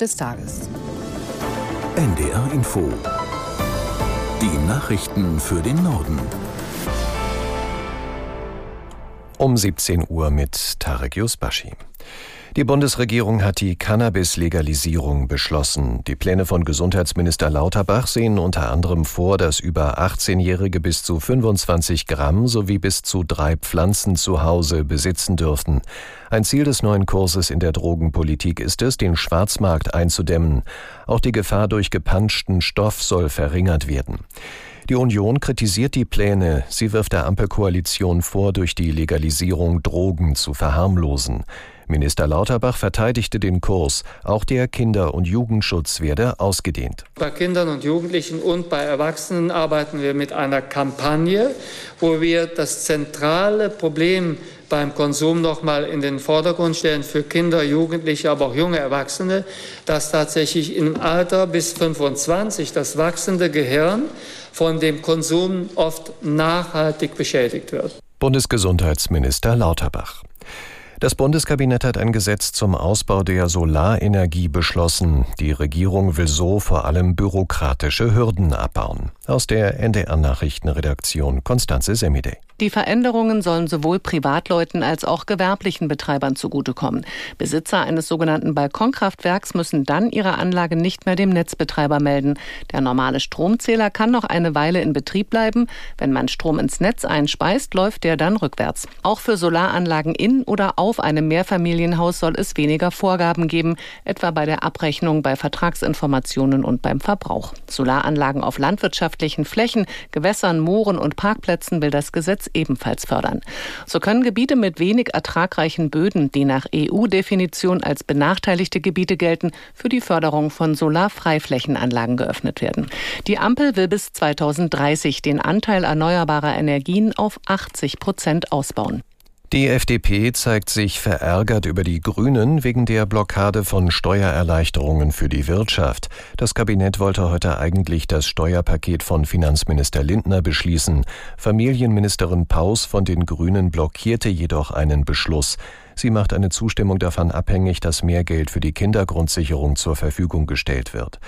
des Tages. NDR Info. Die Nachrichten für den Norden. Um 17 Uhr mit Tarek Yusbashi. Die Bundesregierung hat die Cannabis-Legalisierung beschlossen. Die Pläne von Gesundheitsminister Lauterbach sehen unter anderem vor, dass über 18-Jährige bis zu 25 Gramm sowie bis zu drei Pflanzen zu Hause besitzen dürften. Ein Ziel des neuen Kurses in der Drogenpolitik ist es, den Schwarzmarkt einzudämmen. Auch die Gefahr durch gepanschten Stoff soll verringert werden. Die Union kritisiert die Pläne. Sie wirft der Ampelkoalition vor, durch die Legalisierung Drogen zu verharmlosen. Minister Lauterbach verteidigte den Kurs. Auch der Kinder- und Jugendschutz werde ausgedehnt. Bei Kindern und Jugendlichen und bei Erwachsenen arbeiten wir mit einer Kampagne, wo wir das zentrale Problem beim Konsum noch mal in den Vordergrund stellen für Kinder, Jugendliche, aber auch junge Erwachsene, dass tatsächlich im Alter bis 25 das wachsende Gehirn von dem Konsum oft nachhaltig beschädigt wird. Bundesgesundheitsminister Lauterbach. Das Bundeskabinett hat ein Gesetz zum Ausbau der Solarenergie beschlossen. Die Regierung will so vor allem bürokratische Hürden abbauen. Aus der NDR Nachrichtenredaktion Konstanze Semide. Die Veränderungen sollen sowohl Privatleuten als auch gewerblichen Betreibern zugutekommen. Besitzer eines sogenannten Balkonkraftwerks müssen dann ihre Anlage nicht mehr dem Netzbetreiber melden. Der normale Stromzähler kann noch eine Weile in Betrieb bleiben. Wenn man Strom ins Netz einspeist, läuft der dann rückwärts. Auch für Solaranlagen in oder auf einem Mehrfamilienhaus soll es weniger Vorgaben geben, etwa bei der Abrechnung, bei Vertragsinformationen und beim Verbrauch. Solaranlagen auf landwirtschaftlichen Flächen, Gewässern, Mooren und Parkplätzen will das Gesetz ebenfalls fördern. So können Gebiete mit wenig ertragreichen Böden, die nach EU-Definition als benachteiligte Gebiete gelten, für die Förderung von Solarfreiflächenanlagen geöffnet werden. Die Ampel will bis 2030 den Anteil erneuerbarer Energien auf 80 Prozent ausbauen. Die FDP zeigt sich verärgert über die Grünen wegen der Blockade von Steuererleichterungen für die Wirtschaft. Das Kabinett wollte heute eigentlich das Steuerpaket von Finanzminister Lindner beschließen. Familienministerin Paus von den Grünen blockierte jedoch einen Beschluss. Sie macht eine Zustimmung davon abhängig, dass mehr Geld für die Kindergrundsicherung zur Verfügung gestellt wird.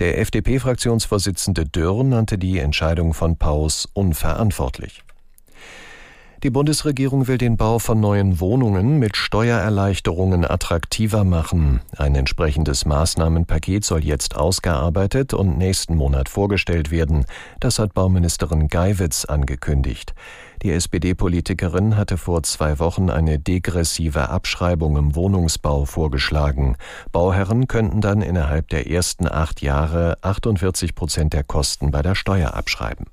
Der FDP-Fraktionsvorsitzende Dürr nannte die Entscheidung von Paus unverantwortlich. Die Bundesregierung will den Bau von neuen Wohnungen mit Steuererleichterungen attraktiver machen. Ein entsprechendes Maßnahmenpaket soll jetzt ausgearbeitet und nächsten Monat vorgestellt werden. Das hat Bauministerin Geiwitz angekündigt. Die SPD-Politikerin hatte vor zwei Wochen eine degressive Abschreibung im Wohnungsbau vorgeschlagen. Bauherren könnten dann innerhalb der ersten acht Jahre 48 Prozent der Kosten bei der Steuer abschreiben.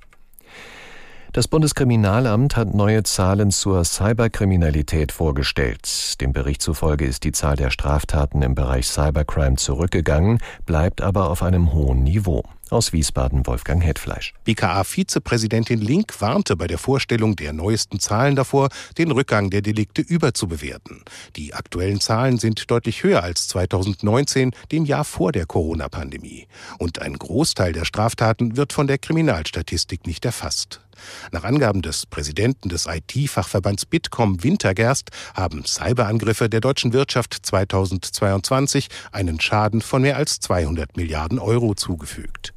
Das Bundeskriminalamt hat neue Zahlen zur Cyberkriminalität vorgestellt. Dem Bericht zufolge ist die Zahl der Straftaten im Bereich Cybercrime zurückgegangen, bleibt aber auf einem hohen Niveau. Aus Wiesbaden Wolfgang Hetfleisch. BKA-Vizepräsidentin Link warnte bei der Vorstellung der neuesten Zahlen davor, den Rückgang der Delikte überzubewerten. Die aktuellen Zahlen sind deutlich höher als 2019, dem Jahr vor der Corona-Pandemie. Und ein Großteil der Straftaten wird von der Kriminalstatistik nicht erfasst. Nach Angaben des Präsidenten des IT-Fachverbands Bitkom Wintergerst haben Cyberangriffe der deutschen Wirtschaft 2022 einen Schaden von mehr als 200 Milliarden Euro zugefügt.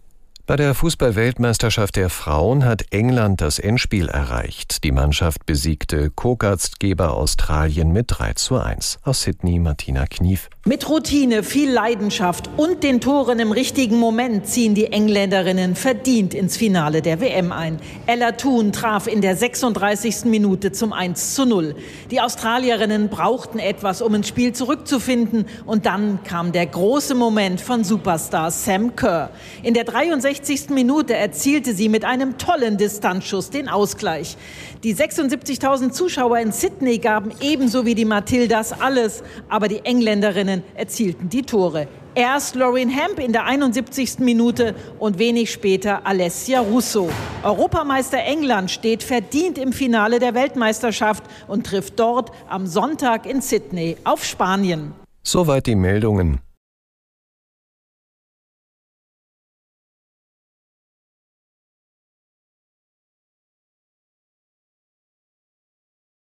Bei der Fußball-Weltmeisterschaft der Frauen hat England das Endspiel erreicht. Die Mannschaft besiegte Co-Gastgeber Australien mit 3 zu 1. Aus Sydney Martina Knief. Mit Routine, viel Leidenschaft und den Toren im richtigen Moment ziehen die Engländerinnen verdient ins Finale der WM ein. Ella Thun traf in der 36. Minute zum 1 zu 0. Die Australierinnen brauchten etwas, um ins Spiel zurückzufinden. Und dann kam der große Moment von Superstar Sam Kerr. In der 63 60. Minute erzielte sie mit einem tollen Distanzschuss den Ausgleich. Die 76.000 Zuschauer in Sydney gaben ebenso wie die Matildas alles, aber die Engländerinnen erzielten die Tore. Erst Lauren Hemp in der 71. Minute und wenig später Alessia Russo. Europameister England steht verdient im Finale der Weltmeisterschaft und trifft dort am Sonntag in Sydney auf Spanien. Soweit die Meldungen.